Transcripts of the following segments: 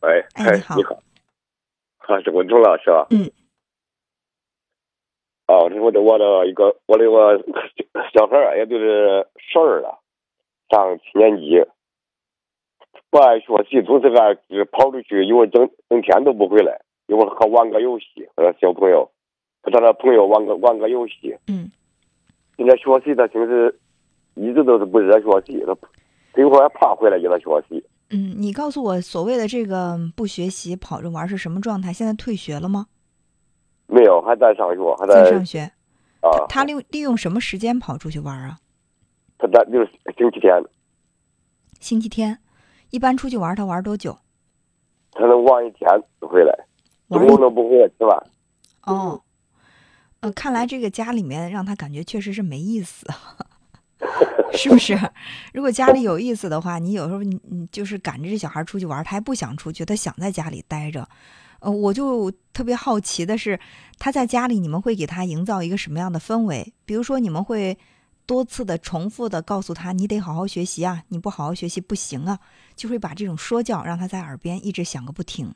喂，哎你好你好，啊，是文忠老师啊。嗯。哦，我的我的一个我的一个小孩儿，也就是十二了，上七年级，不爱学习，总是爱就是跑出去，一会儿整整天都不回来，一会儿和玩个游戏，和他小朋友和他的朋友玩个玩个游戏。嗯现在学习他平时一直都是不热学习，他这会儿还怕回来给他学习。嗯，你告诉我，所谓的这个不学习跑着玩是什么状态？现在退学了吗？没有，还在上学，还在在上学。啊。他利用利用什么时间跑出去玩啊？他在就是星期天，星期天，一般出去玩他玩多久？他能玩一天回来，玩中午能不回来吃饭。哦，呃，看来这个家里面让他感觉确实是没意思，是不是？如果家里有意思的话，你有时候你你就是赶着这小孩出去玩，他还不想出去，他想在家里待着。呃，我就特别好奇的是，他在家里你们会给他营造一个什么样的氛围？比如说，你们会多次的重复的告诉他，你得好好学习啊，你不好好学习不行啊，就会把这种说教让他在耳边一直响个不停，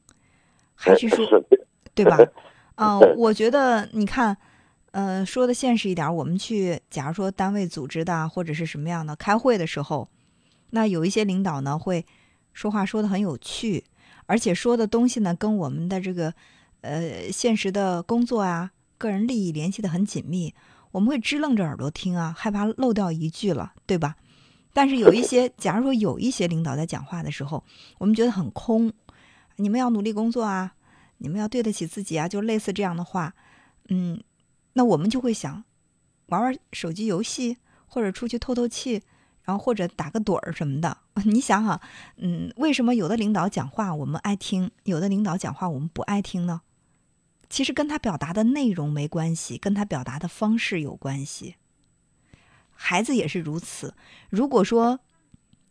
还是说，对吧？嗯、我觉得你看，呃，说的现实一点，我们去，假如说单位组织的或者是什么样的开会的时候，那有一些领导呢会说话说的很有趣，而且说的东西呢跟我们的这个呃现实的工作啊、个人利益联系的很紧密，我们会支棱着耳朵听啊，害怕漏掉一句了，对吧？但是有一些，假如说有一些领导在讲话的时候，我们觉得很空，你们要努力工作啊，你们要对得起自己啊，就类似这样的话，嗯，那我们就会想玩玩手机游戏，或者出去透透气，然后或者打个盹儿什么的。你想想，嗯，为什么有的领导讲话我们爱听，有的领导讲话我们不爱听呢？其实跟他表达的内容没关系，跟他表达的方式有关系。孩子也是如此。如果说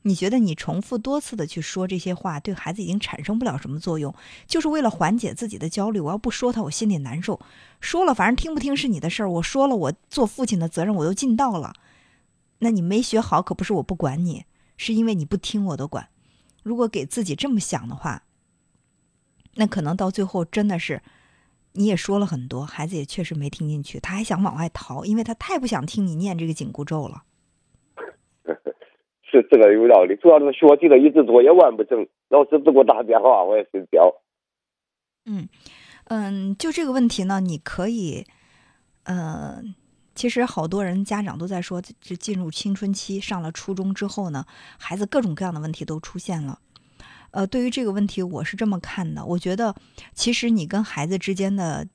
你觉得你重复多次的去说这些话，对孩子已经产生不了什么作用，就是为了缓解自己的焦虑。我要不说他，我心里难受。说了，反正听不听是你的事儿。我说了，我做父亲的责任我都尽到了。那你没学好，可不是我不管你，是因为你不听我的管。如果给自己这么想的话，那可能到最后真的是，你也说了很多，孩子也确实没听进去，他还想往外逃，因为他太不想听你念这个紧箍咒了。是这个有道理，主要是学习的一直作业完不成，老师只给我打电话，我也睡觉。嗯嗯，就这个问题呢，你可以，呃，其实好多人家长都在说，这进入青春期，上了初中之后呢，孩子各种各样的问题都出现了。呃，对于这个问题，我是这么看的，我觉得其实你跟孩子之间的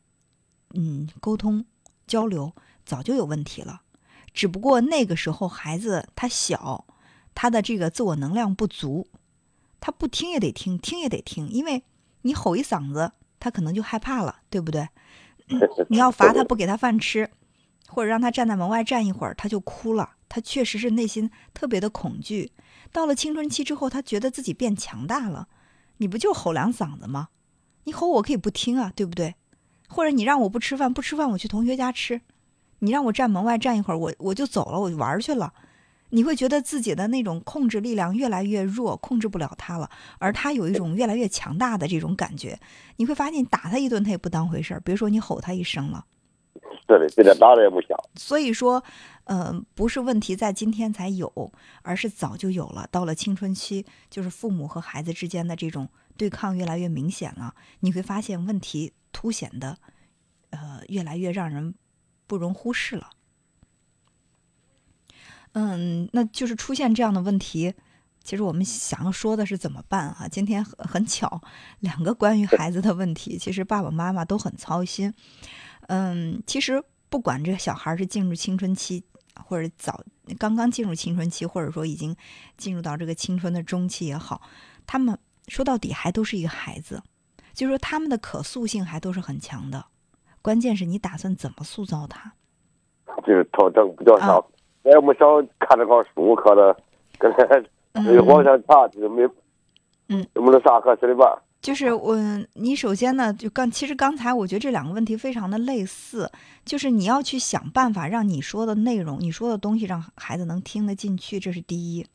嗯沟通交流早就有问题了，只不过那个时候孩子他小，他的这个自我能量不足，他不听也得听，听也得听，因为你吼一嗓子，他可能就害怕了，对不对？你要罚他不给他饭吃，或者让他站在门外站一会儿，他就哭了。他确实是内心特别的恐惧。到了青春期之后，他觉得自己变强大了。你不就吼两嗓子吗？你吼我可以不听啊，对不对？或者你让我不吃饭，不吃饭我去同学家吃。你让我站门外站一会儿，我我就走了，我就玩儿去了。你会觉得自己的那种控制力量越来越弱，控制不了他了，而他有一种越来越强大的这种感觉。你会发现，打他一顿他也不当回事儿，别说你吼他一声了。是的，这点打的也不小。所以说，呃，不是问题在今天才有，而是早就有了。到了青春期，就是父母和孩子之间的这种对抗越来越明显了。你会发现问题凸显的，呃，越来越让人不容忽视了。嗯，那就是出现这样的问题，其实我们想要说的是怎么办啊？今天很很巧，两个关于孩子的问题，其实爸爸妈妈都很操心。嗯，其实不管这个小孩是进入青春期，或者早刚刚进入青春期，或者说已经进入到这个青春的中期也好，他们说到底还都是一个孩子，就是说他们的可塑性还都是很强的。关键是你打算怎么塑造他？就是头疼比较少。哎，我们想看那个书，可能跟那网上查，就是没，嗯，没得啥合适的吧。就是我，你首先呢，就刚其实刚才我觉得这两个问题非常的类似，就是你要去想办法让你说的内容、你说的东西让孩子能听得进去，这是第一。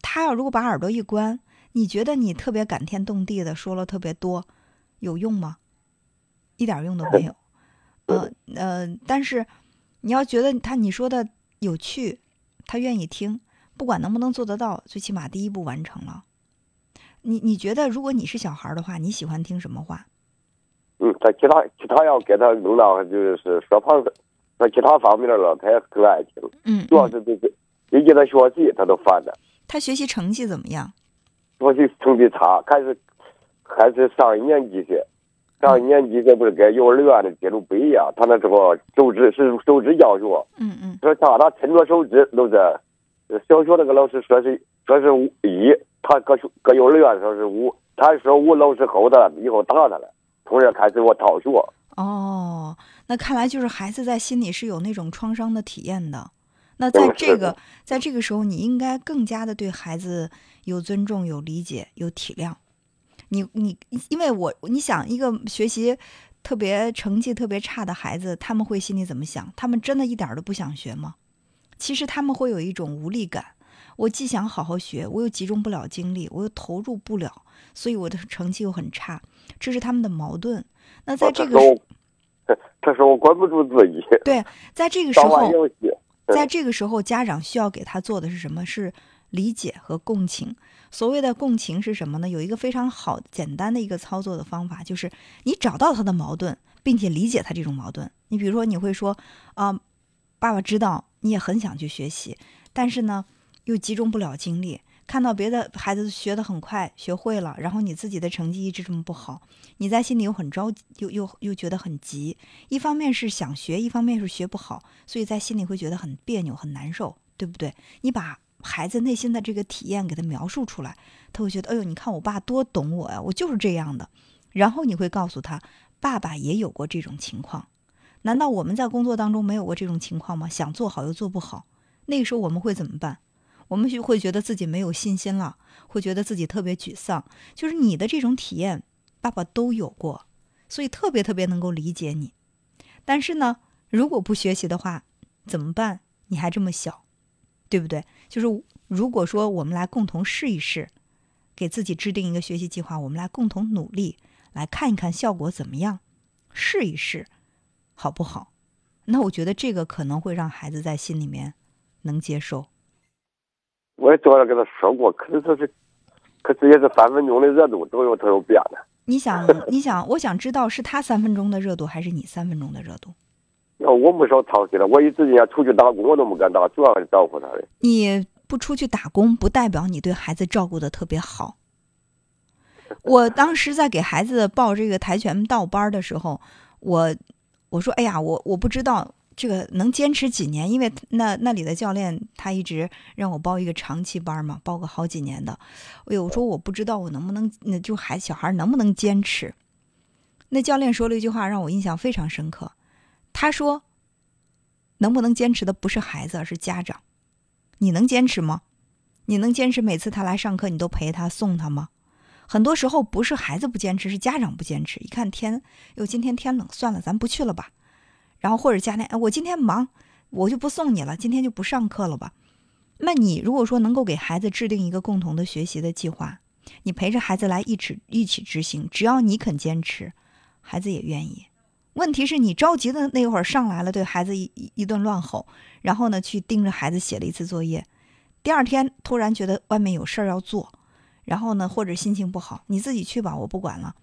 他要如果把耳朵一关，你觉得你特别感天动地的说了特别多，有用吗？一点用都没有。呃呃，但是你要觉得他你说的有趣，他愿意听，不管能不能做得到，最起码第一步完成了。你你觉得如果你是小孩的话，你喜欢听什么话？嗯，他其他其他要给他弄到就是说旁在其他方面了，他也更爱听。嗯，主要是这个一见他学习，他都烦的。他学习成绩怎么样？学习成绩差，开始还是上一年级去。上一年级这不是跟幼儿园的节奏不一样，他那时候手指是手指教学。嗯嗯。说他他抻着手指都是，小学那个老师说是说是一，他搁搁幼儿园说是五，他说五老师吼他，以后打他了。从这开始我逃学。哦，那看来就是孩子在心里是有那种创伤的体验的。那在这个在这个时候，你应该更加的对孩子有尊重、有理解、有体谅。你你，因为我你想一个学习特别成绩特别差的孩子，他们会心里怎么想？他们真的一点都不想学吗？其实他们会有一种无力感。我既想好好学，我又集中不了精力，我又投入不了，所以我的成绩又很差，这是他们的矛盾。那在这个，他说我管不住自己。对，在这个时候，在这个时候，家长需要给他做的是什么？是理解和共情。所谓的共情是什么呢？有一个非常好简单的一个操作的方法，就是你找到他的矛盾，并且理解他这种矛盾。你比如说，你会说啊，爸爸知道你也很想去学习，但是呢，又集中不了精力。看到别的孩子学得很快，学会了，然后你自己的成绩一直这么不好，你在心里又很着急，又又又觉得很急。一方面是想学，一方面是学不好，所以在心里会觉得很别扭、很难受，对不对？你把。孩子内心的这个体验给他描述出来，他会觉得，哎呦，你看我爸多懂我呀，我就是这样的。然后你会告诉他，爸爸也有过这种情况。难道我们在工作当中没有过这种情况吗？想做好又做不好，那个时候我们会怎么办？我们就会觉得自己没有信心了，会觉得自己特别沮丧。就是你的这种体验，爸爸都有过，所以特别特别能够理解你。但是呢，如果不学习的话，怎么办？你还这么小。对不对？就是如果说我们来共同试一试，给自己制定一个学习计划，我们来共同努力，来看一看效果怎么样，试一试，好不好？那我觉得这个可能会让孩子在心里面能接受。我也早点跟他说过，可是他是，可是也是三分钟的热度，都有他有变的。你想，你想，我想知道是他三分钟的热度，还是你三分钟的热度？我没少操心了，我一直要出去打工，我都没敢打，主要是照顾他的。你不出去打工，不代表你对孩子照顾的特别好。我当时在给孩子报这个跆拳道班的时候，我我说：“哎呀，我我不知道这个能坚持几年，因为那那里的教练他一直让我报一个长期班嘛，报个好几年的。哎呦，我说我不知道我能不能，那就孩小孩能不能坚持？那教练说了一句话，让我印象非常深刻。”他说：“能不能坚持的不是孩子，而是家长。你能坚持吗？你能坚持每次他来上课，你都陪他送他吗？很多时候不是孩子不坚持，是家长不坚持。一看天，哟，今天天冷，算了，咱不去了吧。然后或者家里，哎，我今天忙，我就不送你了，今天就不上课了吧。那你如果说能够给孩子制定一个共同的学习的计划，你陪着孩子来一起一起执行，只要你肯坚持，孩子也愿意。”问题是你着急的那会儿上来了，对孩子一一顿乱吼，然后呢去盯着孩子写了一次作业，第二天突然觉得外面有事儿要做，然后呢或者心情不好，你自己去吧，我不管了。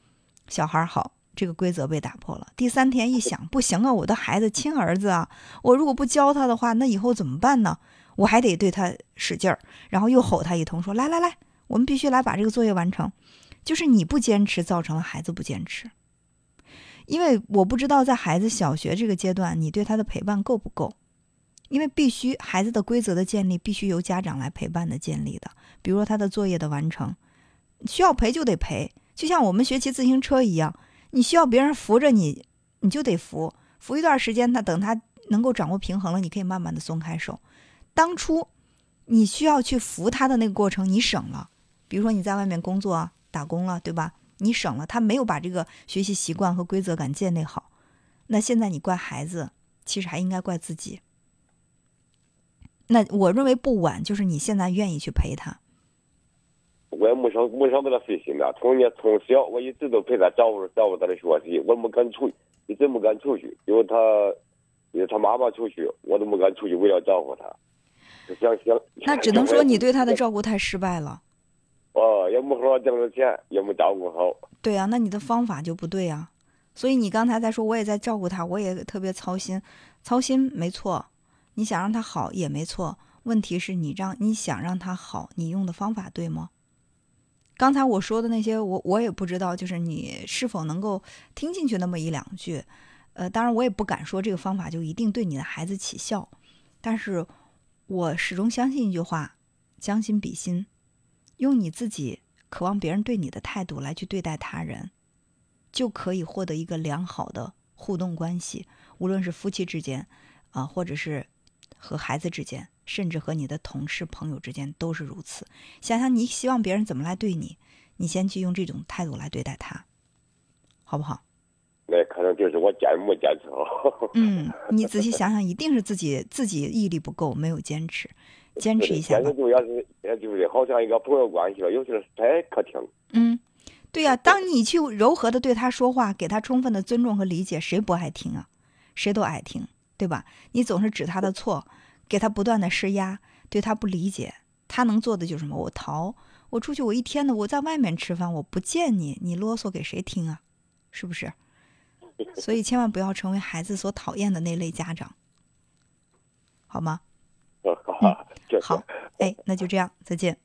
小孩儿好，这个规则被打破了。第三天一想，不行啊，我的孩子亲儿子啊，我如果不教他的话，那以后怎么办呢？我还得对他使劲儿，然后又吼他一通，说来来来，我们必须来把这个作业完成。就是你不坚持，造成了孩子不坚持。因为我不知道在孩子小学这个阶段，你对他的陪伴够不够？因为必须孩子的规则的建立必须由家长来陪伴的建立的。比如说他的作业的完成，需要陪就得陪，就像我们学骑自行车一样，你需要别人扶着你，你就得扶，扶一段时间，他等他能够掌握平衡了，你可以慢慢的松开手。当初你需要去扶他的那个过程，你省了。比如说你在外面工作打工了，对吧？你省了，他没有把这个学习习惯和规则感建立好，那现在你怪孩子，其实还应该怪自己。那我认为不晚，就是你现在愿意去陪他。我也没少没少给他费心的。从年从小，我一直都陪他照顾照顾他的学习，我没敢出，一直没敢出去，因为他，因为他妈妈出去，我都没敢出去，为了照顾他。想想，那只能说你对他的照顾太失败了。哦，也没好好挣着钱，也没照顾好。对呀，那你的方法就不对呀。所以你刚才在说，我也在照顾他，我也特别操心，操心没错。你想让他好也没错，问题是你让你想让他好，你用的方法对吗？刚才我说的那些，我我也不知道，就是你是否能够听进去那么一两句。呃，当然我也不敢说这个方法就一定对你的孩子起效，但是我始终相信一句话：将心比心。用你自己渴望别人对你的态度来去对待他人，就可以获得一个良好的互动关系。无论是夫妻之间，啊，或者是和孩子之间，甚至和你的同事朋友之间，都是如此。想想你希望别人怎么来对你，你先去用这种态度来对待他，好不好？那可能就是我坚没坚持好。嗯，你仔细 想想，一定是自己自己毅力不够，没有坚持。坚持一下吧。现在就要是，也就是好像一个朋友关系了，有时太可听。嗯，对呀，当你去柔和的对他说话，给他充分的尊重和理解，谁不爱听啊？谁都爱听，对吧？你总是指他的错，给他不断的施压，对他不理解，他能做的就是什么？我逃，我出去，我一天的我在外面吃饭，我不见你，你啰嗦给谁听啊？是不是？所以千万不要成为孩子所讨厌的那类家长，好吗？好。好，哎，那就这样，再见。